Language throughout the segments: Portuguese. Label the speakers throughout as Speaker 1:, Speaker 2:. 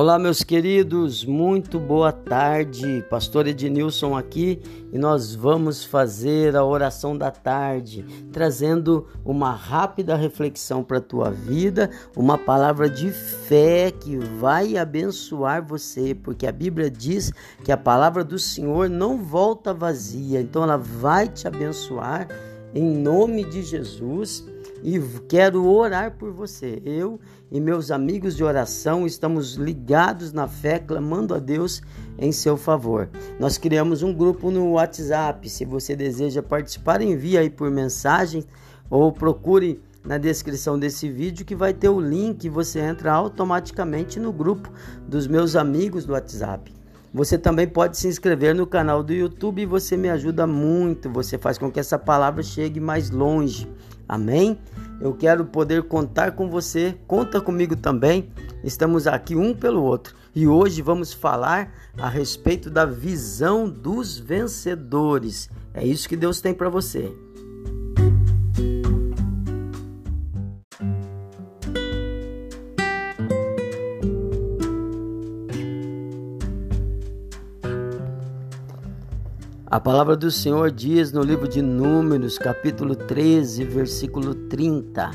Speaker 1: Olá, meus queridos, muito boa tarde. Pastor Ednilson aqui e nós vamos fazer a oração da tarde, trazendo uma rápida reflexão para a tua vida, uma palavra de fé que vai abençoar você, porque a Bíblia diz que a palavra do Senhor não volta vazia, então ela vai te abençoar em nome de Jesus e quero orar por você. Eu e meus amigos de oração estamos ligados na fé, clamando a Deus em seu favor. Nós criamos um grupo no WhatsApp. Se você deseja participar, envie aí por mensagem ou procure na descrição desse vídeo que vai ter o link você entra automaticamente no grupo dos meus amigos do WhatsApp. Você também pode se inscrever no canal do YouTube e você me ajuda muito. Você faz com que essa palavra chegue mais longe. Amém? Eu quero poder contar com você, conta comigo também. Estamos aqui um pelo outro e hoje vamos falar a respeito da visão dos vencedores. É isso que Deus tem para você. A palavra do Senhor diz no livro de Números, capítulo 13, versículo 30.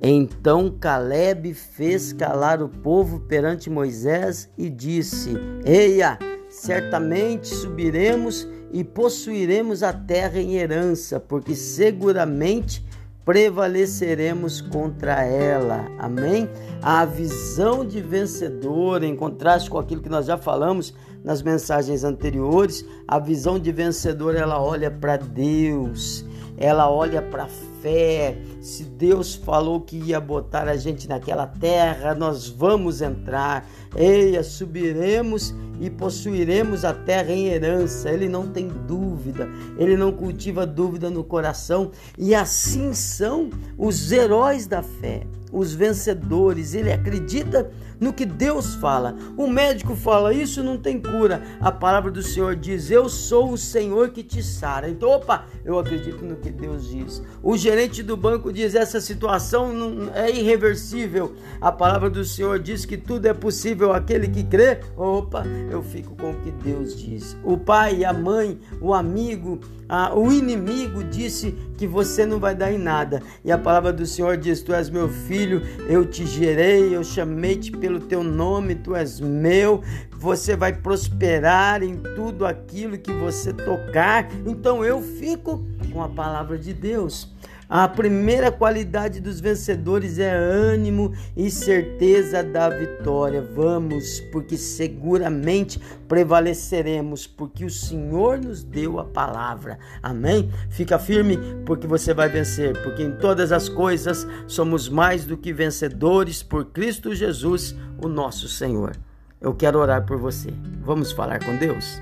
Speaker 1: Então Caleb fez calar o povo perante Moisés e disse: Eia, certamente subiremos e possuiremos a terra em herança, porque seguramente prevaleceremos contra ela. Amém? A visão de vencedor, em contraste com aquilo que nós já falamos nas mensagens anteriores, a visão de vencedor ela olha para Deus, ela olha para fé. Se Deus falou que ia botar a gente naquela terra, nós vamos entrar. Eia, subiremos e possuiremos a terra em herança. Ele não tem dúvida, ele não cultiva dúvida no coração. E assim são os heróis da fé, os vencedores. Ele acredita no que Deus fala. O médico fala: Isso não tem cura. A palavra do Senhor diz: Eu sou o Senhor que te sara. Então, opa, eu acredito no que Deus diz. O gerente do banco diz: Essa situação é irreversível. A palavra do Senhor diz que tudo é possível aquele que crê. Opa, eu fico com o que Deus diz. O pai, a mãe, o amigo, a, o inimigo disse que você não vai dar em nada. E a palavra do Senhor diz: Tu és meu filho, eu te gerei, eu chamei-te pelo teu nome, tu és meu, você vai prosperar em tudo aquilo que você tocar. Então eu fico com a palavra de Deus. A primeira qualidade dos vencedores é ânimo e certeza da vitória. Vamos, porque seguramente prevaleceremos, porque o Senhor nos deu a palavra. Amém? Fica firme, porque você vai vencer, porque em todas as coisas somos mais do que vencedores por Cristo Jesus, o nosso Senhor. Eu quero orar por você. Vamos falar com Deus?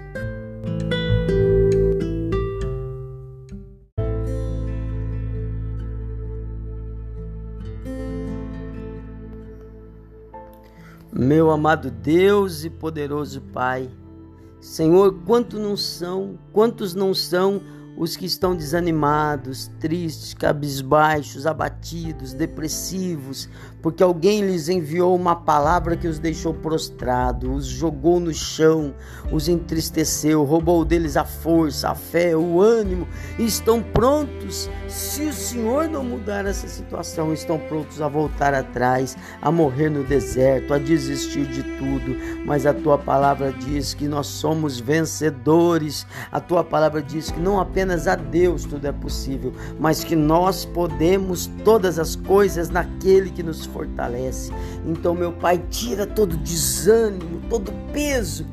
Speaker 1: Meu amado Deus e poderoso Pai, Senhor, quantos não são, quantos não são os que estão desanimados, tristes, cabisbaixos, abatidos, depressivos, porque alguém lhes enviou uma palavra que os deixou prostrados, os jogou no chão, os entristeceu, roubou deles a força, a fé, o ânimo, estão prontos, se o Senhor não mudar essa situação, estão prontos a voltar atrás, a morrer no deserto, a desistir de tudo, mas a tua palavra diz que nós somos vencedores, a tua palavra diz que não apenas apenas a Deus tudo é possível, mas que nós podemos todas as coisas naquele que nos fortalece. Então, meu Pai, tira todo desânimo, todo peso,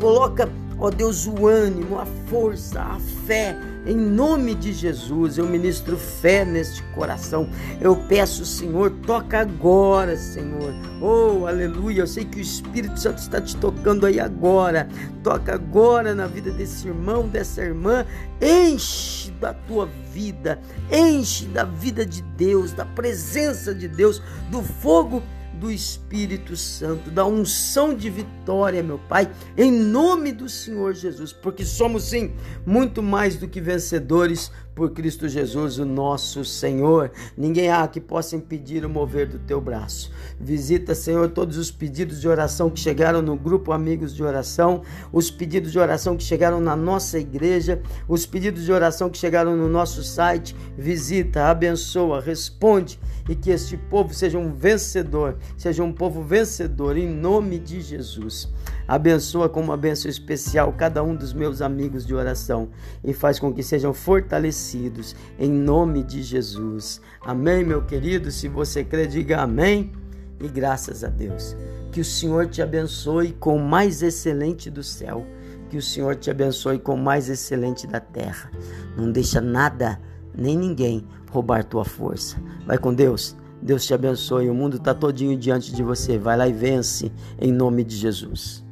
Speaker 1: coloca Ó Deus, o ânimo, a força, a fé, em nome de Jesus, eu ministro fé neste coração. Eu peço, Senhor, toca agora, Senhor. Oh, aleluia. Eu sei que o Espírito Santo está te tocando aí agora. Toca agora na vida desse irmão, dessa irmã. Enche da tua vida, enche da vida de Deus, da presença de Deus, do fogo do Espírito Santo, da unção de vitória, meu Pai, em nome do Senhor Jesus, porque somos sim muito mais do que vencedores por Cristo Jesus, o nosso Senhor. Ninguém há que possa impedir o mover do teu braço. Visita, Senhor, todos os pedidos de oração que chegaram no grupo Amigos de Oração, os pedidos de oração que chegaram na nossa igreja, os pedidos de oração que chegaram no nosso site. Visita, abençoa, responde e que este povo seja um vencedor, seja um povo vencedor em nome de Jesus. Abençoa com uma bênção especial cada um dos meus amigos de oração e faz com que sejam fortalecidos em nome de Jesus. Amém, meu querido? Se você crê, diga amém e graças a Deus. Que o Senhor te abençoe com o mais excelente do céu. Que o Senhor te abençoe com o mais excelente da terra. Não deixa nada nem ninguém roubar tua força. Vai com Deus. Deus te abençoe. O mundo está todinho diante de você. Vai lá e vence em nome de Jesus.